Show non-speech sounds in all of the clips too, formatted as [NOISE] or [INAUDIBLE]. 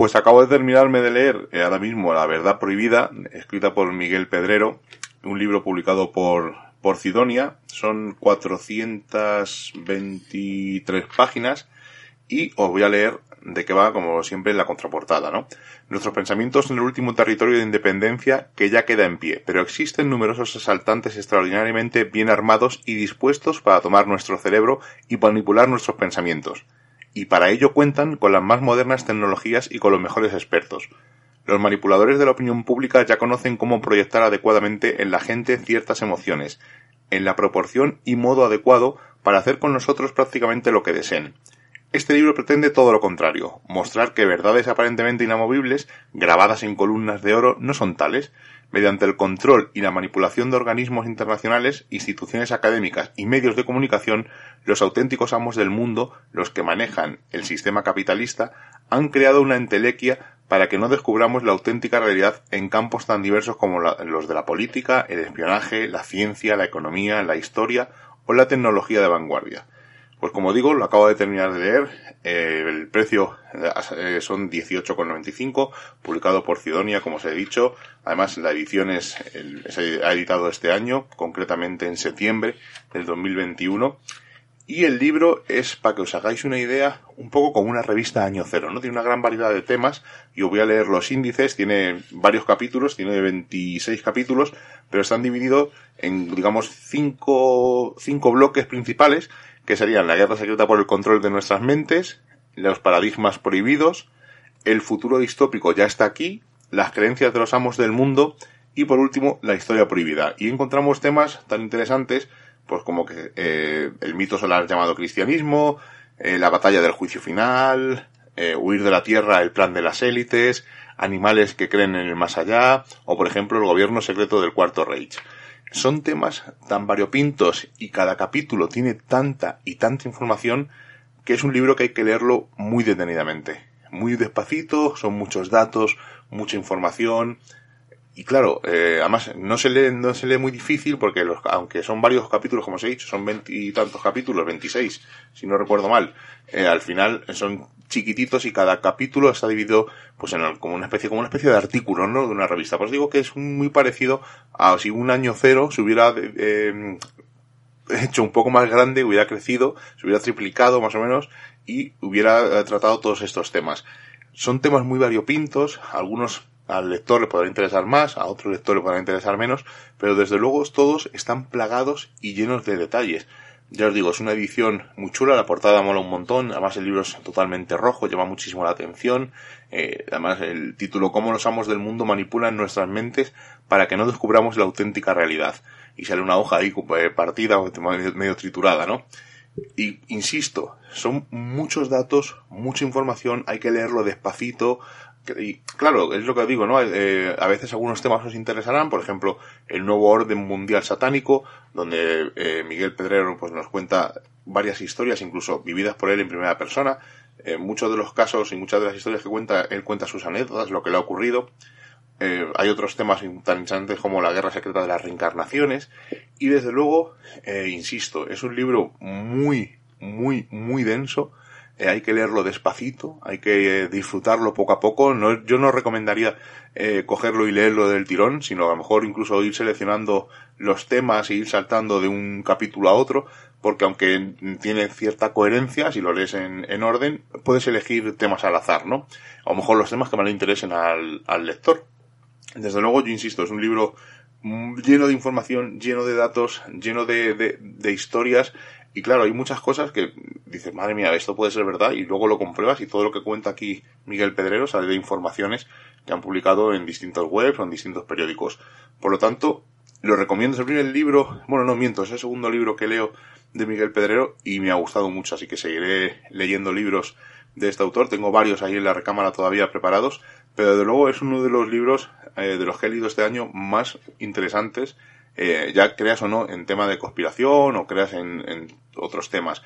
Pues acabo de terminarme de leer eh, ahora mismo La Verdad Prohibida, escrita por Miguel Pedrero, un libro publicado por, por Sidonia. Son 423 páginas y os voy a leer de qué va, como siempre, en la contraportada, ¿no? Nuestros pensamientos en el último territorio de independencia que ya queda en pie, pero existen numerosos asaltantes extraordinariamente bien armados y dispuestos para tomar nuestro cerebro y manipular nuestros pensamientos y para ello cuentan con las más modernas tecnologías y con los mejores expertos. Los manipuladores de la opinión pública ya conocen cómo proyectar adecuadamente en la gente ciertas emociones, en la proporción y modo adecuado para hacer con nosotros prácticamente lo que deseen. Este libro pretende todo lo contrario, mostrar que verdades aparentemente inamovibles, grabadas en columnas de oro, no son tales, mediante el control y la manipulación de organismos internacionales, instituciones académicas y medios de comunicación, los auténticos amos del mundo, los que manejan el sistema capitalista, han creado una entelequia para que no descubramos la auténtica realidad en campos tan diversos como los de la política, el espionaje, la ciencia, la economía, la historia o la tecnología de vanguardia. Pues como digo, lo acabo de terminar de leer. Eh, el precio eh, son 18,95, publicado por Cidonia, como os he dicho. Además, la edición es, se ha editado este año, concretamente en septiembre del 2021. Y el libro es, para que os hagáis una idea, un poco como una revista año cero, ¿no? Tiene una gran variedad de temas. Yo voy a leer los índices, tiene varios capítulos, tiene 26 capítulos, pero están divididos en, digamos, cinco, cinco bloques principales que serían la guerra secreta por el control de nuestras mentes, los paradigmas prohibidos, el futuro distópico ya está aquí, las creencias de los amos del mundo y por último la historia prohibida. Y encontramos temas tan interesantes pues como que eh, el mito solar llamado cristianismo, eh, la batalla del juicio final, eh, huir de la tierra, el plan de las élites, animales que creen en el más allá, o por ejemplo el gobierno secreto del Cuarto Reich. Son temas tan variopintos y cada capítulo tiene tanta y tanta información que es un libro que hay que leerlo muy detenidamente. Muy despacito, son muchos datos, mucha información. Y claro, eh, además no se lee, no se lee muy difícil porque los, aunque son varios capítulos, como os he dicho, son veintitantos capítulos, veintiséis, si no recuerdo mal, eh, al final son chiquititos y cada capítulo está dividido pues en como una especie como una especie de artículo no de una revista. Pues digo que es muy parecido a si un año cero se hubiera eh, [LAUGHS] hecho un poco más grande hubiera crecido se hubiera triplicado más o menos y hubiera eh, tratado todos estos temas. Son temas muy variopintos algunos al lector le podrá interesar más, a otro lector le podrá interesar menos, pero desde luego todos están plagados y llenos de detalles. Ya os digo, es una edición muy chula, la portada mola un montón, además el libro es totalmente rojo, llama muchísimo la atención, eh, además el título Cómo los amos del mundo manipulan nuestras mentes para que no descubramos la auténtica realidad. Y sale una hoja ahí eh, partida, medio, medio triturada, ¿no? Y insisto, son muchos datos, mucha información, hay que leerlo despacito, y claro, es lo que digo, ¿no? Eh, a veces algunos temas os interesarán, por ejemplo, el nuevo orden mundial satánico, donde eh, Miguel Pedrero pues nos cuenta varias historias, incluso vividas por él en primera persona. En eh, muchos de los casos y muchas de las historias que cuenta, él cuenta sus anécdotas, lo que le ha ocurrido. hay otros temas tan interesantes como la guerra secreta de las reencarnaciones. Y desde luego, insisto, es un libro muy, muy, muy denso eh, hay que leerlo despacito, hay que eh, disfrutarlo poco a poco. No, yo no recomendaría eh, cogerlo y leerlo del tirón, sino a lo mejor incluso ir seleccionando los temas e ir saltando de un capítulo a otro, porque aunque tiene cierta coherencia, si lo lees en, en orden, puedes elegir temas al azar, ¿no? A lo mejor los temas que más le interesen al, al lector. Desde luego, yo insisto, es un libro lleno de información, lleno de datos, lleno de, de, de historias Y claro, hay muchas cosas que dices, madre mía, esto puede ser verdad, y luego lo compruebas y todo lo que cuenta aquí Miguel Pedrero sale de informaciones que han publicado en distintos webs o en distintos periódicos. Por lo tanto, lo recomiendo. Es el primer libro, bueno, no miento, es el segundo libro que leo de Miguel Pedrero y me ha gustado mucho, así que seguiré leyendo libros de este autor. Tengo varios ahí en la recámara todavía preparados, pero desde luego es uno de los libros eh, de los que he leído este año más interesantes, eh, ya creas o no en tema de conspiración o creas en, en otros temas.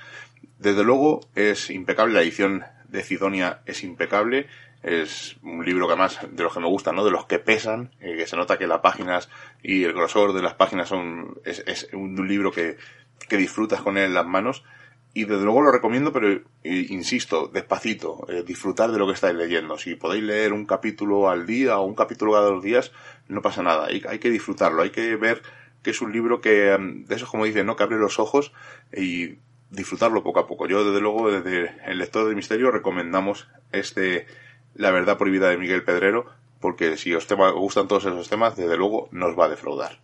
Desde luego es impecable, la edición de Cidonia es impecable, es un libro que además de los que me gustan, ¿no? De los que pesan, eh, que se nota que las páginas y el grosor de las páginas son, es, es un libro que, que disfrutas con él en las manos y desde luego lo recomiendo, pero insisto, despacito, eh, disfrutar de lo que estáis leyendo. Si podéis leer un capítulo al día o un capítulo cada dos días, no pasa nada. Hay, hay que disfrutarlo, hay que ver que es un libro que, mm, de esos como dicen, ¿no? Que abre los ojos y disfrutarlo poco a poco. Yo, desde luego, desde el lector de misterio, recomendamos este La verdad prohibida de Miguel Pedrero, porque si os, tema, os gustan todos esos temas, desde luego, nos va a defraudar.